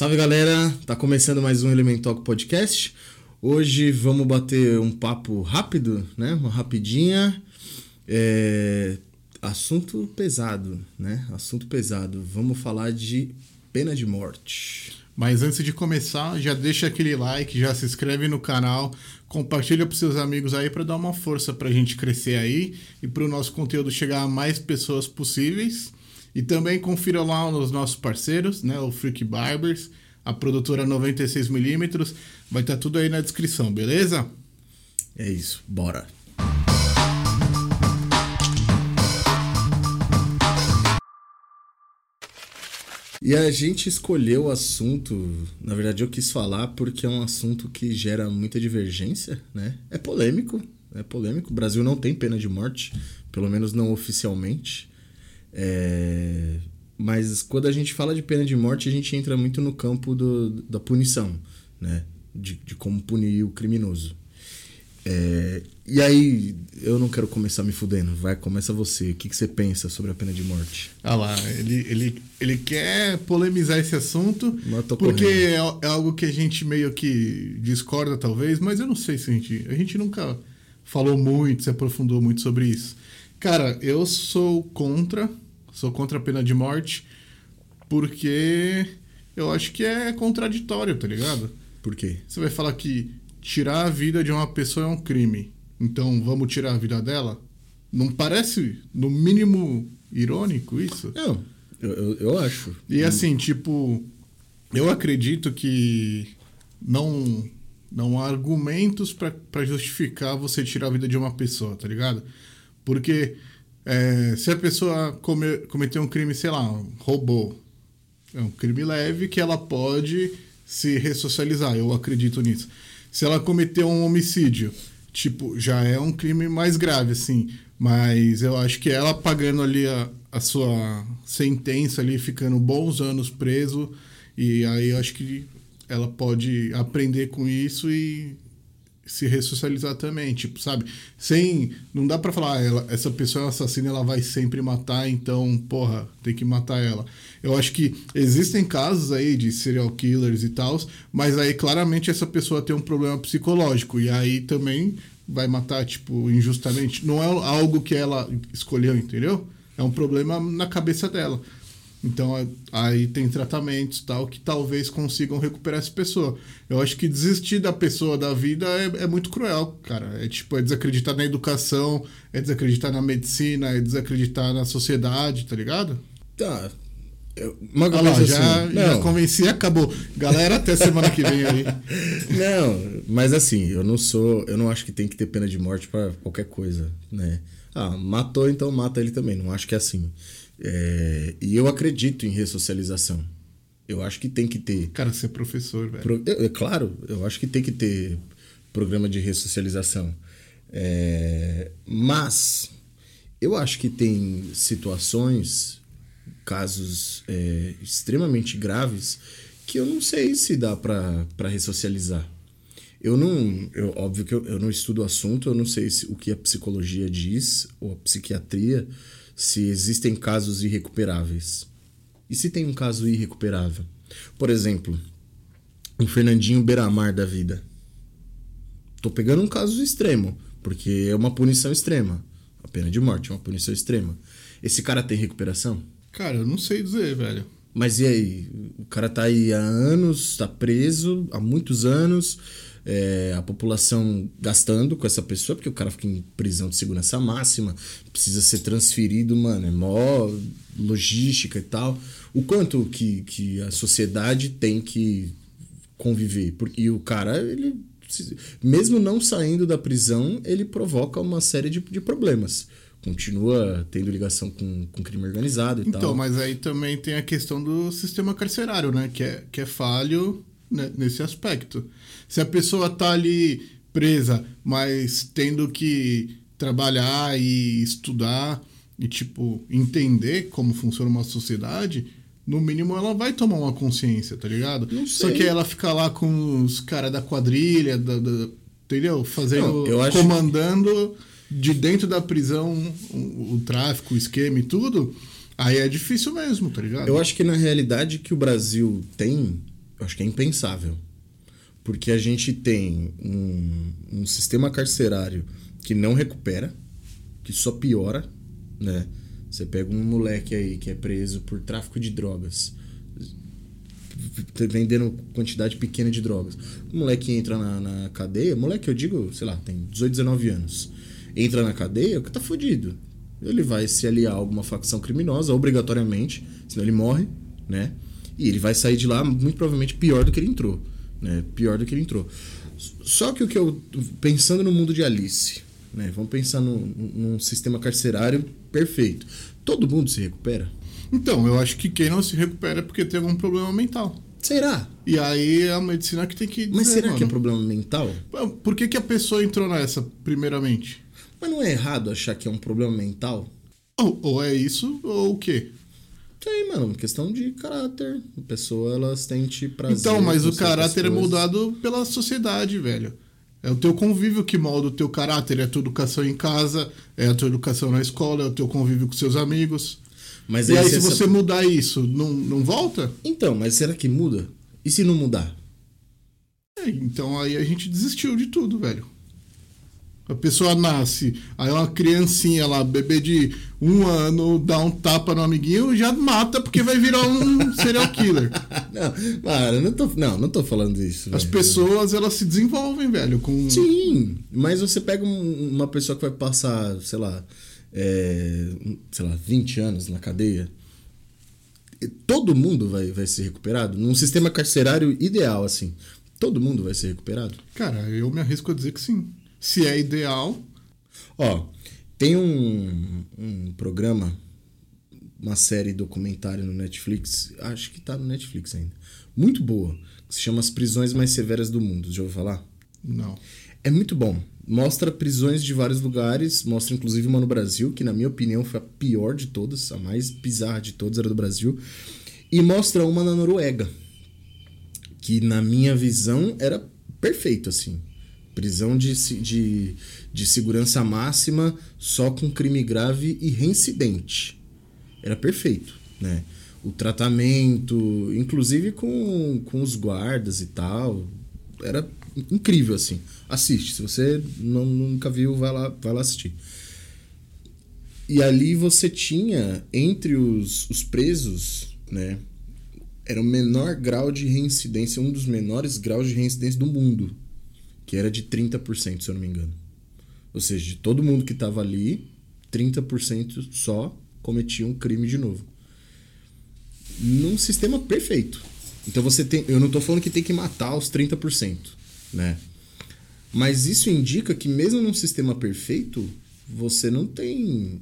Salve galera, tá começando mais um Element Talk Podcast. Hoje vamos bater um papo rápido, né? Uma rapidinha. É... Assunto pesado, né? Assunto pesado. Vamos falar de pena de morte. Mas antes de começar, já deixa aquele like, já se inscreve no canal, compartilha para seus amigos aí para dar uma força para a gente crescer aí e para o nosso conteúdo chegar a mais pessoas possíveis. E também confira lá nos nossos parceiros, né, o Freak Barbers, a produtora 96mm, vai estar tá tudo aí na descrição, beleza? É isso, bora. E a gente escolheu o assunto, na verdade eu quis falar porque é um assunto que gera muita divergência, né? É polêmico, é polêmico. O Brasil não tem pena de morte, pelo menos não oficialmente. É... Mas quando a gente fala de pena de morte, a gente entra muito no campo do, da punição, né? De, de como punir o criminoso. É, e aí, eu não quero começar me fudendo. Vai, começa você. O que, que você pensa sobre a pena de morte? Ah lá, ele, ele, ele quer polemizar esse assunto porque é, é, algo que a gente meio que discorda, talvez, mas eu não sei se a gente. A gente nunca falou muito, se aprofundou muito sobre isso. Cara, eu sou contra. Sou contra a pena de morte porque eu acho que é contraditório, tá ligado? Por quê? Você vai falar que tirar a vida de uma pessoa é um crime. Então vamos tirar a vida dela? Não parece, no mínimo, irônico isso? Eu, eu, eu acho. E assim, tipo, eu acredito que não, não há argumentos para justificar você tirar a vida de uma pessoa, tá ligado? Porque é, se a pessoa come, cometeu um crime, sei lá, roubou, é um crime leve que ela pode se ressocializar. Eu acredito nisso. Se ela cometeu um homicídio, tipo, já é um crime mais grave, assim. Mas eu acho que ela pagando ali a, a sua sentença ali, ficando bons anos preso, e aí eu acho que ela pode aprender com isso e se ressocializar também, tipo, sabe? Sem. Não dá para falar, ah, ela, essa pessoa é assassina, ela vai sempre matar, então, porra, tem que matar ela. Eu acho que existem casos aí de serial killers e tal, mas aí claramente essa pessoa tem um problema psicológico, e aí também vai matar, tipo, injustamente. Não é algo que ela escolheu, entendeu? É um problema na cabeça dela. Então aí tem tratamentos tal que talvez consigam recuperar essa pessoa. Eu acho que desistir da pessoa da vida é, é muito cruel, cara. É tipo, é desacreditar na educação, é desacreditar na medicina, é desacreditar na sociedade, tá ligado? Tá. Eu, uma ah lá, já, assim, já convenci acabou. Galera, até semana que vem aí. Não, mas assim, eu não sou. Eu não acho que tem que ter pena de morte para qualquer coisa, né? Ah, matou, então mata ele também. Não acho que é assim. É, e eu acredito em ressocialização. Eu acho que tem que ter. Cara, você é professor, velho. Pro, é, claro, eu acho que tem que ter programa de ressocialização. É, mas eu acho que tem situações, casos é, extremamente graves, que eu não sei se dá para ressocializar. Eu não. Eu, óbvio que eu, eu não estudo o assunto, eu não sei se, o que a psicologia diz, ou a psiquiatria se existem casos irrecuperáveis. E se tem um caso irrecuperável? Por exemplo, um Fernandinho Beiramar da vida. Tô pegando um caso extremo, porque é uma punição extrema. A pena de morte é uma punição extrema. Esse cara tem recuperação? Cara, eu não sei dizer, velho. Mas e aí? O cara tá aí há anos, tá preso há muitos anos é, a população gastando com essa pessoa, porque o cara fica em prisão de segurança máxima, precisa ser transferido, mano, é mó logística e tal. O quanto que, que a sociedade tem que conviver. E o cara, ele, mesmo não saindo da prisão, ele provoca uma série de, de problemas continua tendo ligação com, com crime organizado e então, tal. Então, mas aí também tem a questão do sistema carcerário, né? Que é, que é falho né, nesse aspecto. Se a pessoa tá ali presa, mas tendo que trabalhar e estudar e tipo entender como funciona uma sociedade, no mínimo ela vai tomar uma consciência, tá ligado? Só que ela fica lá com os caras da quadrilha, da, da, entendeu? Fazendo, Não, comandando que... de dentro da prisão o, o tráfico, o esquema e tudo. Aí é difícil mesmo, tá ligado? Eu acho que na realidade que o Brasil tem acho que é impensável. Porque a gente tem um, um sistema carcerário que não recupera, que só piora, né? Você pega um moleque aí que é preso por tráfico de drogas, vendendo quantidade pequena de drogas. O moleque entra na, na cadeia, moleque eu digo, sei lá, tem 18, 19 anos. Entra na cadeia, que tá fudido. Ele vai se aliar a alguma facção criminosa, obrigatoriamente, senão ele morre, né? E ele vai sair de lá muito provavelmente pior do que ele entrou, né? Pior do que ele entrou. Só que o que eu pensando no mundo de Alice, né? Vamos pensar num, num sistema carcerário perfeito. Todo mundo se recupera? Então, eu acho que quem não se recupera é porque tem algum problema mental. Será? E aí é a medicina que tem que dizer, Mas será mano. que é problema mental? Por que, que a pessoa entrou nessa, primeiramente? Mas não é errado achar que é um problema mental? Ou, ou é isso, ou o quê? Tem, mano, questão de caráter. A pessoa, elas têm prazer. Então, mas o caráter é moldado pela sociedade, velho. É o teu convívio que molda o teu caráter, é a tua educação em casa, é a tua educação na escola, é o teu convívio com seus amigos. Mas e aí, se essa- você mudar isso, não, não volta? Então, mas será que muda? E se não mudar? É, então aí a gente desistiu de tudo, velho. A pessoa nasce, aí uma criancinha lá, bebê de um ano, dá um tapa no amiguinho, já mata porque vai virar um serial killer. Não, não tô, não, não tô falando isso. As velho. pessoas, elas se desenvolvem, velho, com... Sim, mas você pega um- uma pessoa que vai passar, sei lá, é, sei lá, 20 anos na cadeia. e Todo mundo vai, vai ser recuperado? Num sistema carcerário ideal, assim. Todo mundo vai ser recuperado? Cara, eu me arrisco a dizer que sim. Se é ideal, Ó, tem um, um programa, uma série documentário no Netflix, acho que tá no Netflix ainda, muito boa, que se chama As Prisões Mais Severas do Mundo. Já ouviu falar? não. É muito bom. Mostra prisões de vários lugares, mostra inclusive uma no Brasil, que na minha opinião foi a pior de todas, a mais bizarra de todas era do Brasil, e mostra uma na Noruega, que na minha visão era perfeito assim. Prisão de, de, de segurança máxima, só com crime grave e reincidente. Era perfeito, né? O tratamento, inclusive com, com os guardas e tal, era incrível, assim. Assiste, se você não, nunca viu, vai lá, vai lá assistir. E ali você tinha, entre os, os presos, né? Era o menor grau de reincidência, um dos menores graus de reincidência do mundo. Que era de 30%, se eu não me engano. Ou seja, de todo mundo que estava ali, 30% só cometia um crime de novo. Num sistema perfeito. Então você tem. Eu não estou falando que tem que matar os 30%, né? Mas isso indica que mesmo num sistema perfeito, você não tem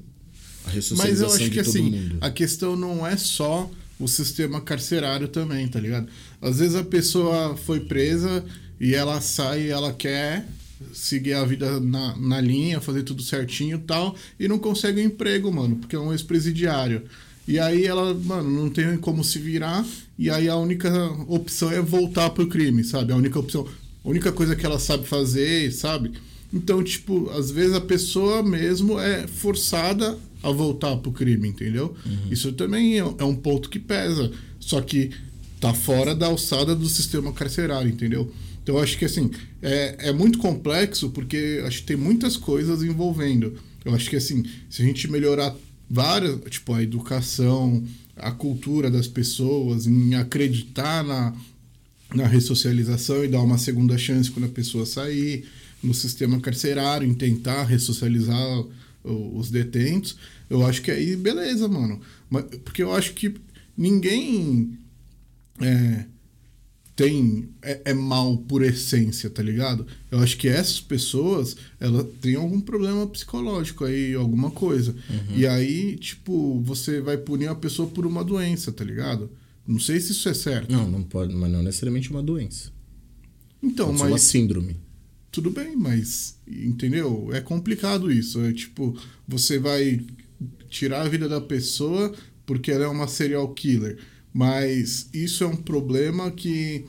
a Mas ressocialização eu acho que assim, mundo. a questão não é só o sistema carcerário também, tá ligado? Às vezes a pessoa foi presa e ela sai ela quer seguir a vida na, na linha, fazer tudo certinho e tal, e não consegue um emprego, mano, porque é um ex-presidiário. E aí ela, mano, não tem como se virar, e aí a única opção é voltar pro crime, sabe? A única opção, a única coisa que ela sabe fazer, sabe? Então, tipo, às vezes a pessoa mesmo é forçada a voltar pro crime, entendeu? Isso também é é um ponto que pesa. Só que tá fora da alçada do sistema carcerário, entendeu? Então, eu acho que, assim, é, é muito complexo porque acho que tem muitas coisas envolvendo. Eu acho que, assim, se a gente melhorar várias, tipo, a educação, a cultura das pessoas, em acreditar na, na ressocialização e dar uma segunda chance quando a pessoa sair, no sistema carcerário, em tentar ressocializar os detentos, eu acho que aí beleza, mano. Porque eu acho que ninguém é, tem é, é mal por essência, tá ligado? Eu acho que essas pessoas, elas têm algum problema psicológico aí, alguma coisa. E aí, tipo, você vai punir a pessoa por uma doença, tá ligado? Não sei se isso é certo. Não, não pode, mas não necessariamente uma doença. Então, Pode ser uma mas síndrome. tudo bem, mas entendeu? É complicado isso. É tipo, você vai tirar a vida da pessoa porque ela é uma serial killer. Mas isso é um problema que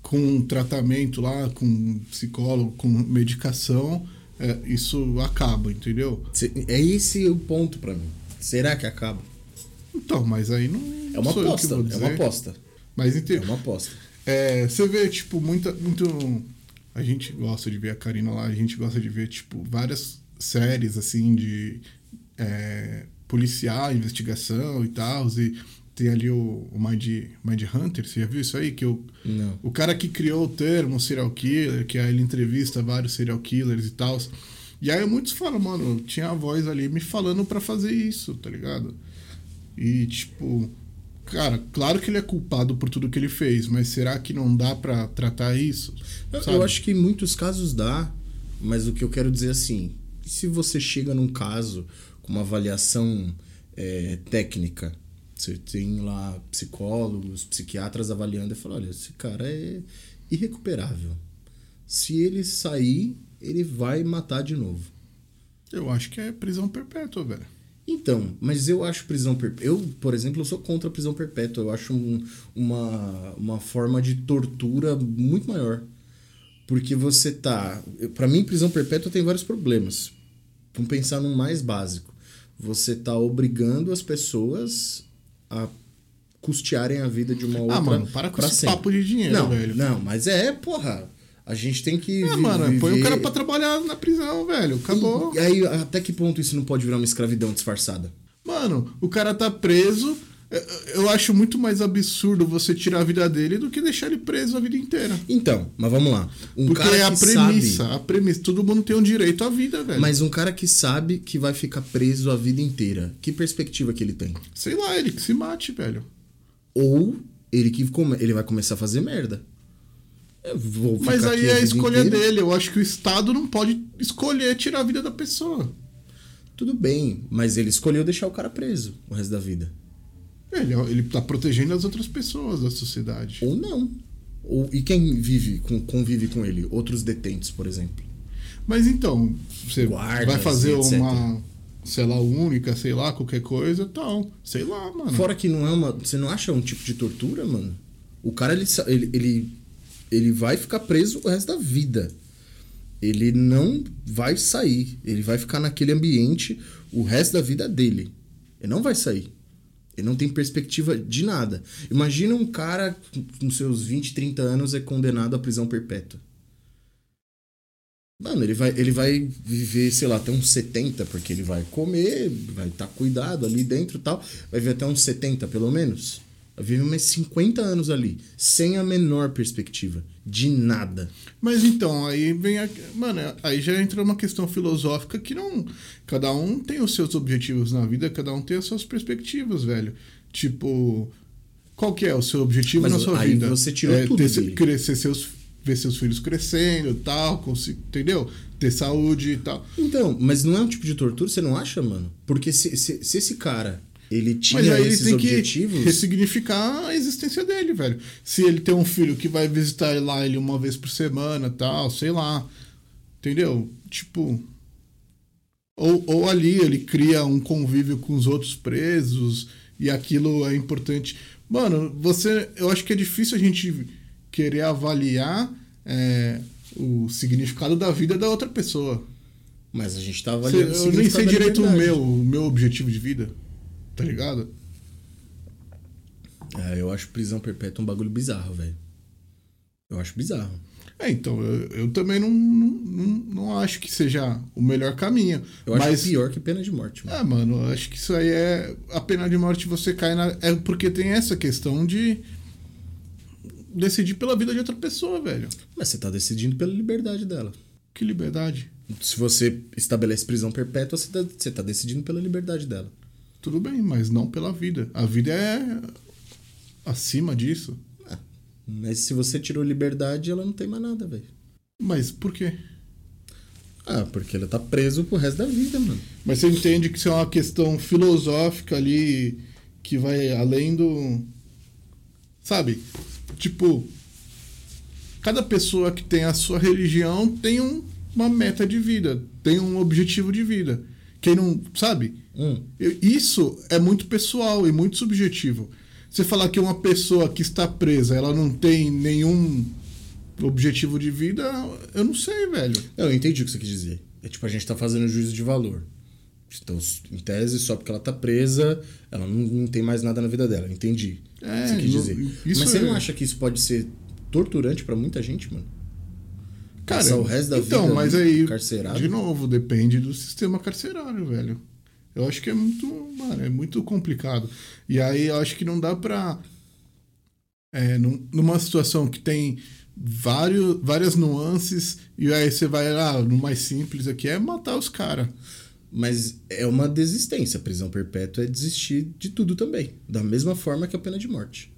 com tratamento lá, com psicólogo, com medicação, é, isso acaba, entendeu? É esse o ponto pra mim. Será que acaba? Então, mas aí não É uma aposta. É uma aposta. Mas É entendeu? uma aposta. É, você vê, tipo, muita, muito. A gente gosta de ver a Karina lá, a gente gosta de ver, tipo, várias séries, assim, de é, policial, investigação e tal. E tem ali o, o Mind, Mind Hunter, você já viu isso aí? Que o, Não. o cara que criou o termo serial killer, que aí ele entrevista vários serial killers e tal. E aí muitos falam, mano, tinha a voz ali me falando pra fazer isso, tá ligado? E tipo, cara, claro que ele é culpado por tudo que ele fez, mas será que não dá pra tratar isso? Eu, Sabe? eu acho que em muitos casos dá, mas o que eu quero dizer assim, se você chega num caso com uma avaliação é, técnica, você tem lá psicólogos, psiquiatras avaliando e falam, olha, esse cara é irrecuperável. Se ele sair, ele vai matar de novo. Eu acho que é prisão perpétua, velho. Então, mas eu acho prisão perpétua. Eu, por exemplo, eu sou contra a prisão perpétua. Eu acho um- uma, uma forma de tortura muito maior. Porque você tá. Pra mim, prisão perpétua tem vários problemas. Vamos pensar no mais básico. Você tá obrigando as pessoas a custearem a vida de uma outra. ah, mano, para com esse sempre. papo de dinheiro, não, velho. Não, mas é, porra. A gente tem que. É, vi- mano, põe o cara pra trabalhar na prisão, velho. Acabou. E aí, até que ponto isso não pode virar uma escravidão disfarçada? Mano, o cara tá preso. Eu- acho muito mais absurdo você tirar a vida dele do que deixar ele preso a vida inteira. Então, mas vamos lá. Um Porque cara é a premissa, sabe, a premissa. Todo mundo tem um direito à vida, velho. mas um cara que sabe que vai ficar preso a vida inteira, que perspectiva que ele tem? Sei lá, ele que se mate, velho. Ou ele que come, ele vai começar a fazer merda. Mas aí é a vida escolha inteira. dele. Eu acho que o Estado não pode escolher tirar a vida da pessoa. Tudo bem, mas ele escolheu deixar o cara preso o resto da vida. Ele, ele tá protegendo as outras pessoas da sociedade. Ou não. Ou, e quem vive com, convive com ele? Outros detentos, por exemplo. Mas então, você Guardas vai fazer etc. uma cela única, sei lá, qualquer coisa tal. Sei lá, mano. Fora que não é uma. Você não acha um tipo de tortura, mano? O cara, ele, ele, ele, ele vai ficar preso o resto da vida. Ele não vai sair. Ele vai ficar naquele ambiente o resto da vida dele. Ele não vai sair. Ele não tem perspectiva de nada. Imagina um cara com seus 20, 30 anos é condenado à prisão perpétua. Mano, ele vai, ele vai viver, sei lá, até uns 70, porque ele vai comer, vai estar cuidado ali dentro e tal. Vai viver até uns 70, pelo menos. Vai viver mais 50 anos ali, sem a menor perspectiva. De nada. Mas então, aí vem a. Mano, aí já entra uma questão filosófica que não. Cada um tem os seus objetivos na vida, cada um tem as suas perspectivas, velho. Tipo. Qual que é o seu objetivo Mas na sua aí vida? você tirou é, tudo ter, dele. crescer seus, ver seus filhos crescendo e tal, consi- entendeu? Ter saúde e tal. Então, mas não é um tipo de tortura, você não acha, mano? Porque se, se, se esse cara, ele tinha Mas aí ele tem objetivos... que ressignificar a existência dele, velho. Se ele tem um filho que vai visitar lá ele uma vez por semana tal, sei lá. Entendeu? Tipo. Ou, ou ali ele cria um convívio com os outros presos e aquilo é importante. Mano, você. Eu acho que é difícil a gente querer avaliar é, o significado da vida da outra pessoa. Mas a gente tá Cê- avaliando o eu nem sei direito o meu, o meu objetivo de vida. Tá ligado? É, eu acho prisão perpétua um bagulho bizarro, velho. Eu acho bizarro. É, então, eu, eu também não, não, não, não acho que seja o melhor caminho. Eu acho mas, pior que pena de morte, mano. É, mano, eu acho que isso aí é. A pena de morte você cai na. É porque tem essa questão de. Decidir pela vida de outra pessoa, velho. Mas você tá decidindo pela liberdade dela. Que liberdade. Se você estabelece prisão perpétua, você tá, você tá decidindo pela liberdade dela. Tudo bem, mas não pela vida. A vida é acima disso. Mas se você tirou liberdade, ela não tem mais nada, velho. Mas por quê? Ah, porque ela tá preso pro resto da vida, mano. Mas você entende que isso é uma questão filosófica ali que vai além do. Sabe? Tipo, cada pessoa que tem a sua religião tem um- uma meta de vida, tem um objetivo de vida. Quem não. Sabe? Hum. Isso é muito pessoal e muito subjetivo. Você falar que uma pessoa que está presa, ela não tem nenhum objetivo de vida, eu não sei, velho. Eu entendi o que você quis dizer. É tipo, a gente tá fazendo juízo de valor. Então, em tese, só porque ela tá presa, ela não, não tem mais nada na vida dela. Entendi É, o que você quis não- dizer. Mas você é- não acha que isso pode ser torturante para muita gente, mano. Cara, Passar o resto da então, vida mas aí, de novo, depende do sistema carcerário, velho. Eu acho que é muito, mano, é muito complicado. E aí eu acho que não dá pra. É, num- numa situação que tem vários, várias nuances, e aí você vai lá, no mais simples aqui, é matar os caras. Mas é uma desistência. A prisão perpétua é desistir de tudo também. Da mesma forma que a pena de morte.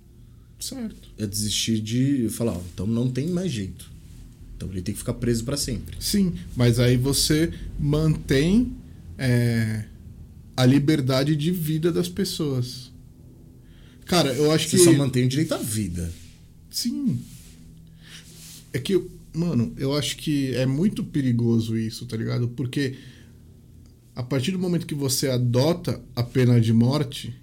Certo. É desistir de falar, ó, então não tem mais jeito. Então ele tem que ficar preso para sempre. Sim, mas aí você mantém é, a liberdade de vida das pessoas. Cara, eu acho Você que. só mantém o direito à vida. Sim. É que, mano, eu acho que é muito perigoso isso, tá ligado? Porque a partir do momento que você adota a pena de morte,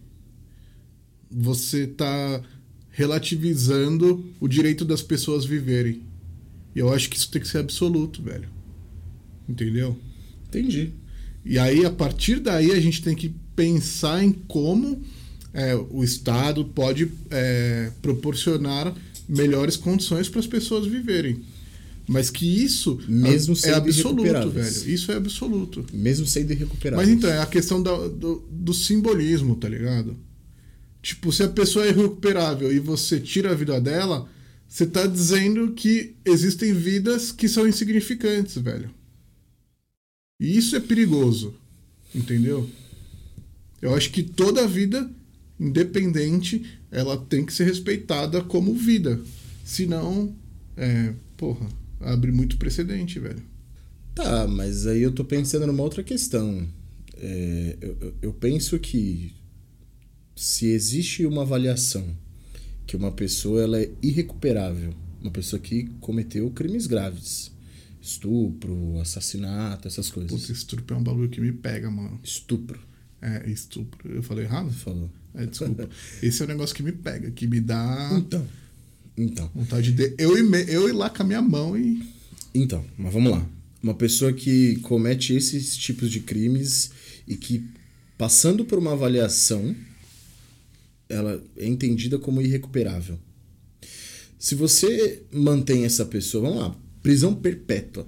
você tá relativizando o direito das pessoas viverem. E eu acho que isso tem que ser absoluto, velho. Entendeu? Entendi. E aí, a partir daí, a gente tem que pensar em como é, o Estado pode é, proporcionar melhores condições para as pessoas viverem. Mas que isso Mesmo é absoluto, velho. Isso é absoluto. Mesmo sendo irrecuperável. Mas então, é a questão da- do, do simbolismo, tá ligado? Tipo, se a pessoa é irrecuperável e você tira a vida dela, você tá dizendo que existem vidas que são insignificantes, velho. E isso é perigoso, entendeu? Eu acho que toda vida, independente, ela tem que ser respeitada como vida. Senão, é, porra, abre muito precedente, velho. Tá, mas aí eu tô pensando numa outra questão. É, eu, eu- eu penso que se existe uma avaliação que uma pessoa ela é irrecuperável, uma pessoa que cometeu crimes graves, estupro, assassinato, essas coisas. Puta, estupro é um bagulho que me pega, mano. Estupro, É, estupro. Eu falei errado? falou. É, desculpa. Esse é o negócio que me pega, que me dá Então, então, vontade de eu me- eu ir lá com a minha mão e. então, mas vamos lá. Uma pessoa que comete esses tipos de crimes e que passando por uma avaliação ela é entendida como irrecuperável. Se você mantém essa pessoa, vamos lá, prisão perpétua.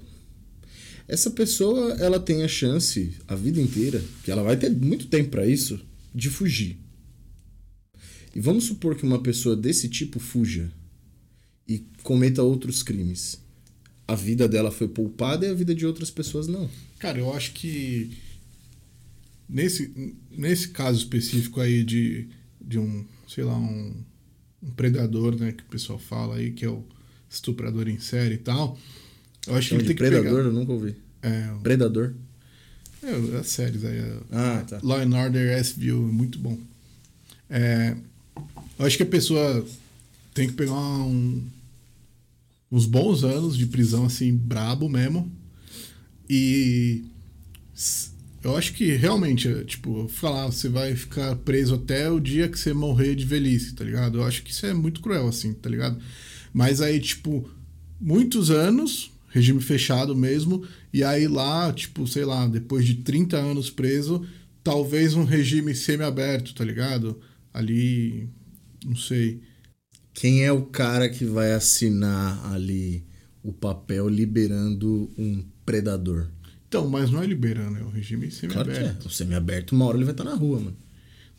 Essa pessoa, ela tem a chance a vida inteira, que ela vai ter muito tempo para isso, de fugir. E vamos supor que uma pessoa desse tipo fuja e cometa outros crimes. A vida dela foi poupada e a vida de outras pessoas não. Cara, eu acho que. Nesse, nesse caso específico aí de, de um, sei lá, um, um predador, né, que o pessoal fala aí, que é o estuprador em série e tal. Eu acho que ele tem que predador, eu nunca ouvi. É, Predador. é, as séries aí. é- Ah, tá. Law and Order SVU, muito bom. É, eu acho que a pessoa tem que pegar um- uns bons anos de prisão, assim, brabo mesmo. E eu acho que realmente, é, tipo, falar, você vai ficar preso até o dia que você morrer de velhice, tá ligado? Eu acho que isso é muito cruel, assim, tá ligado? Mas aí, tipo, muitos anos, regime fechado mesmo, e aí lá, tipo, sei lá, depois de 30 anos preso, talvez um regime semi-aberto, tá ligado? Ali, não sei. Quem é o cara que vai assinar ali o papel liberando um predador? Então, mas não é liberando, é um regime Claro que é. semi-aberto. O semi-aberto, uma hora ele vai estar na rua, mano.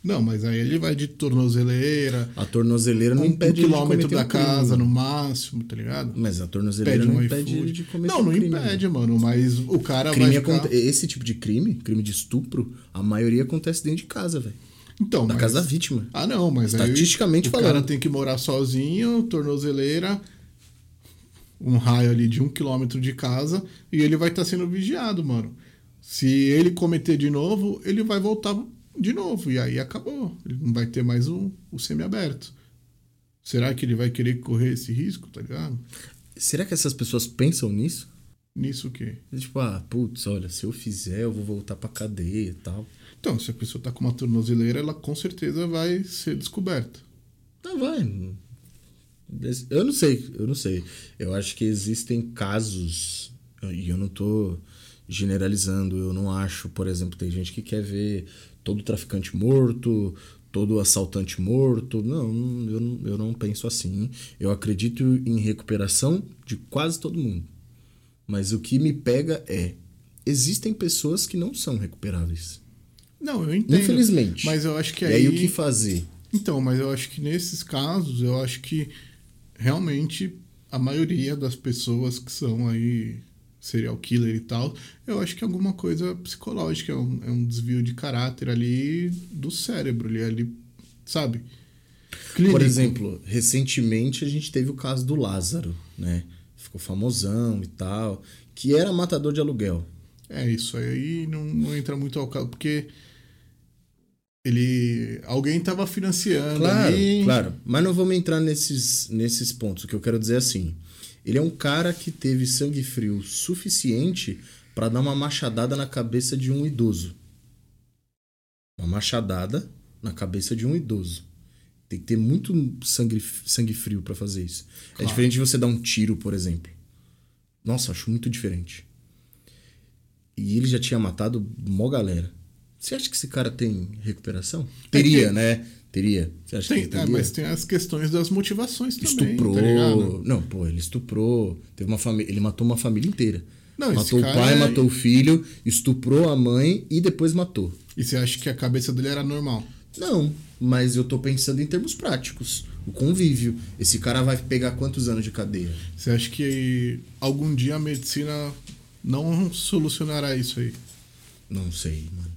Não, mas aí ele vai de tornozeleira, A tornozeleira não um, um impede de quilômetro da um casa no máximo, tá ligado? Mas a tornozeleira não um impede de cometer Não, um não crime. impede, mano, mas o cara Crime vai ficar... aconte- Esse tipo de crime, crime de estupro, a maioria acontece dentro de casa, velho. Então, Da mas- casa da vítima. Ah, não, mas aí Estatisticamente o falando. cara tem que morar sozinho, tornozeleira, um raio ali de um quilômetro de casa, e ele vai estar sendo vigiado, mano. Se ele cometer de novo, ele vai voltar de novo, e aí acabou. Ele não vai ter mais o, o semi-aberto. Será que ele vai querer correr esse risco, tá ligado? Será que essas pessoas pensam nisso? Nisso o quê? Tipo, ah, putz, olha, se eu fizer, eu vou voltar pra cadeia e tal. Então, se a pessoa tá com uma tornozeleira, ela com certeza vai ser descoberta. Ah, vai. Eu não sei, eu não sei. Eu acho que existem casos, e eu não tô generalizando, eu não acho, por exemplo, tem gente que quer ver todo traficante morto, todo assaltante morto. Não, eu não, eu não penso assim. Eu acredito em recuperação de quase todo mundo. Mas o que me pega é: existem pessoas que não são recuperáveis. Não, eu entendo. Infelizmente. Mas eu acho que E aí. aí o que fazer? Então, mas eu acho que nesses casos, eu acho que realmente a maioria das pessoas que são aí serial killer e tal, eu acho que é alguma coisa psicológica, é um, é um desvio de caráter ali do cérebro, ali, ali sabe? Por Clínico. exemplo, recentemente a gente teve o caso do Lázaro, né? Ficou famosão e tal, que era matador de aluguel. É, isso aí não, não entra muito ao caso, porque ele. Alguém estava financiando Claro, ali. claro. Mas não vamos entrar nesses, nesses pontos. O que eu quero dizer é assim: ele é um cara que teve sangue frio suficiente para dar uma machadada na cabeça de um idoso. Uma machadada na cabeça de um idoso. Tem que ter muito sangue, sangue frio para fazer isso. É Claro. diferente de você dar um tiro, por exemplo. Nossa, acho muito diferente. E ele já tinha matado mó galera. Você acha que esse cara tem recuperação? Teria, né? Teria. Você acha Tem, que é, teria? mas tem as questões das motivações também. estuprou. Tá não, pô, ele estuprou. Teve uma família. Ele matou uma família inteira. Não, matou o pai, é- matou o filho, estuprou a mãe e depois matou. E você acha que a cabeça dele era normal? Não, mas eu tô pensando em termos práticos. O convívio. Esse cara vai pegar quantos anos de cadeia? Você acha que algum dia a medicina não solucionará isso aí? Não sei, mano.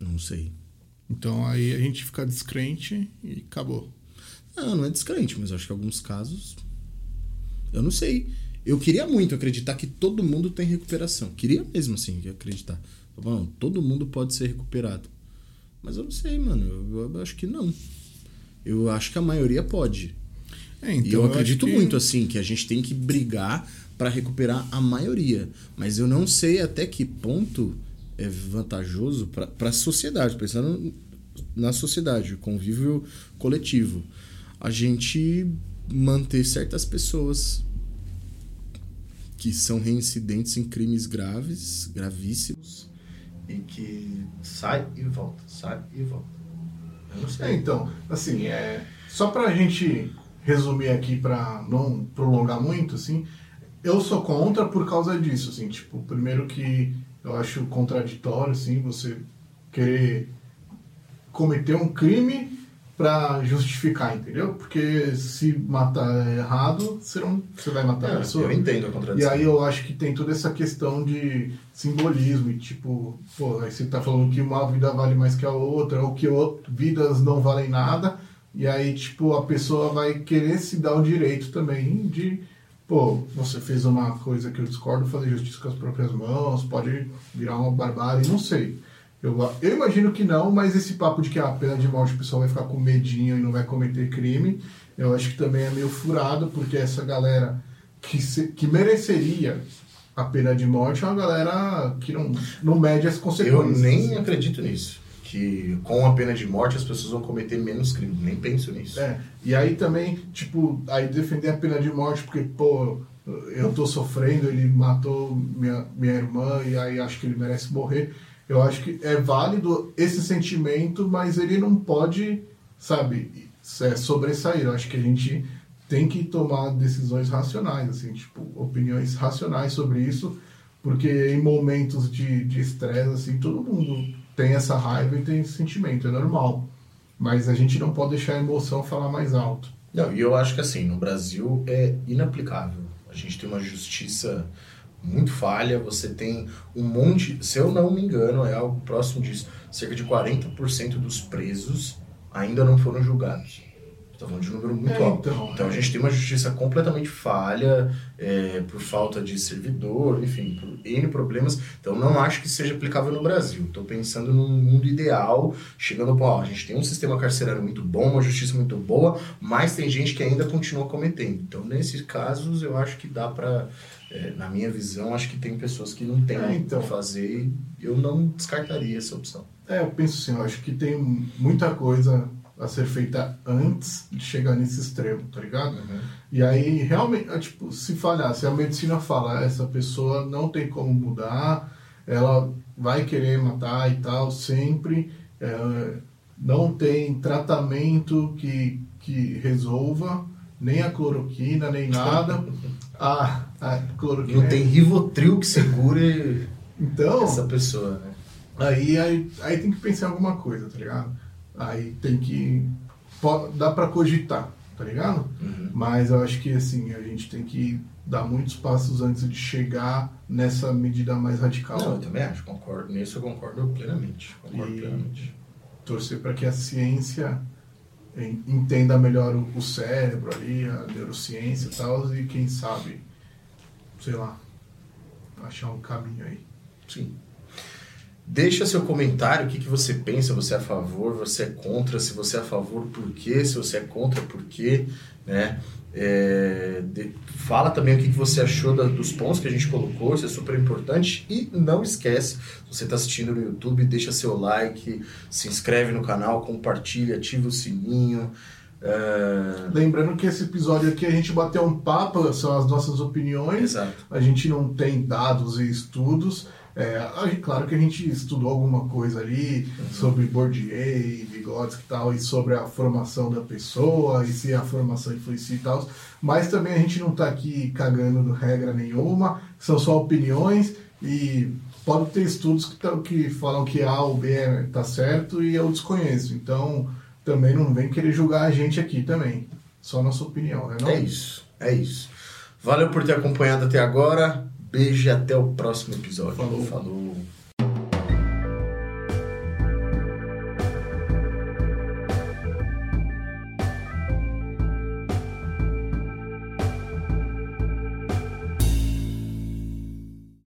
Não sei. Então aí a gente fica descrente e acabou. Não, não é descrente, mas eu acho que em alguns casos. Eu não sei. Eu queria muito acreditar que todo mundo tem recuperação. Queria mesmo, assim, acreditar. Bom, todo mundo pode ser recuperado. Mas eu não sei, mano. Eu, eu acho que não. Eu acho que a maioria pode. É, e então eu acho acredito que- muito, assim, que a gente tem que brigar para recuperar a maioria. Mas eu não sei até que ponto é vantajoso para a sociedade, pensando na sociedade, o convívio coletivo. A gente manter certas pessoas que são reincidentes em crimes graves, gravíssimos, e que sai e volta, sai e volta. Eu não É, sei. então, assim, é, só pra gente resumir aqui pra não prolongar muito, assim, eu sou contra por causa disso, assim, tipo, primeiro que eu acho contraditório, assim, você querer cometer um crime pra justificar, entendeu? Porque se matar é errado, você não você vai matar a pessoa. É, eu entendo a E contradição. aí eu acho que tem toda essa questão de simbolismo e tipo, pô, aí você tá falando que uma vida vale mais que a outra, ou que vidas não valem nada, e aí, tipo, a pessoa vai querer se dar o direito também de, pô, você fez uma coisa que eu discordo, fazer justiça com as próprias mãos, pode virar uma barbárie, não sei. Eu, eu imagino que não, mas esse papo de que a pena de morte o pessoal vai ficar com medinho e não vai cometer crime, eu acho que também é meio furado, porque essa galera que, se- que mereceria a pena de morte é uma galera que não, não mede as Eu consequências. nem acredito nisso. Que com a pena de morte as pessoas vão cometer menos crimes. Nem penso nisso. É, e aí também, tipo, aí defender a pena de morte porque, pô, eu tô sofrendo, ele matou minha, minha irmã e aí acho que ele merece morrer. Eu acho que é válido esse sentimento, mas ele não pode, sabe, é, sobressair. Eu acho que a gente tem que tomar decisões racionais, assim, tipo, opiniões racionais sobre isso, porque em momentos de estresse, assim, todo mundo tem essa raiva e tem esse sentimento, é normal. Mas a gente não pode deixar a emoção falar mais alto. Não, e eu acho que assim, no Brasil é inaplicável. A gente tem uma justiça muito falha, você tem um monte, se eu não me engano, é algo próximo disso, cerca de 40% dos presos ainda não foram julgados. Estou falando de um número muito É, alto. então, Então a é. gente tem uma justiça completamente falha, é, por falta de servidor, enfim, por N problemas. Então não acho que seja aplicável no Brasil. Estou pensando num mundo ideal, chegando, ó, a gente tem um sistema carcerário muito bom, uma justiça muito boa, mas tem gente que ainda continua cometendo. Então nesses casos eu acho que dá para, na minha visão, acho que tem pessoas que não têm É, o então. que fazer e eu não descartaria essa opção. É, eu penso assim, eu acho que tem muita coisa a ser feita antes de chegar nesse extremo, tá ligado? E aí, realmente, é, tipo, se falhar, se a medicina falar, essa pessoa não tem como mudar, ela vai querer matar e tal, sempre, é, não tem tratamento que, que resolva, nem a cloroquina, nem nada. a, a cloroquina. Não tem Rivotril que segure então, essa pessoa, né? Aí, aí, aí tem que pensar em alguma coisa, tá ligado? Aí tem que. Pode, dá pra cogitar, tá ligado? Uhum. Mas eu acho que assim, a gente tem que dar muitos passos antes de chegar nessa medida mais radical. Não, eu também acho, concordo. Nisso eu concordo plenamente. Concordo E- plenamente. Torcer para que a ciência en- entenda melhor o, o cérebro ali, a neurociência e tal, e quem sabe, sei lá, achar um caminho aí. Sim. Deixa seu comentário, o que, que você pensa, você é a favor, você é contra, se você é a favor, por quê, se você é contra, por quê, né? É, de- fala também o que, que você achou da- dos pontos que a gente colocou, isso é super importante. E não esquece, se você está assistindo no YouTube, deixa seu like, se inscreve no canal, compartilha, ativa o sininho. é, Lembrando que esse episódio aqui a gente bateu um papo, são as nossas opiniões, Exato. a gente não tem dados e estudos. É, claro que a gente estudou alguma coisa ali sobre Bourdieu, Vygotsky e tal, e sobre a formação da pessoa, e se a formação influencia e tal. Mas também a gente não está aqui cagando regra nenhuma, são só opiniões e pode ter estudos que, tão- que falam que A ou B está certo e eu desconheço. Então também não vem querer julgar a gente aqui também. Só nossa opinião, né? Não? É isso, é isso. Valeu por ter acompanhado até agora. Beijo e até o próximo episódio. Falou. Falou.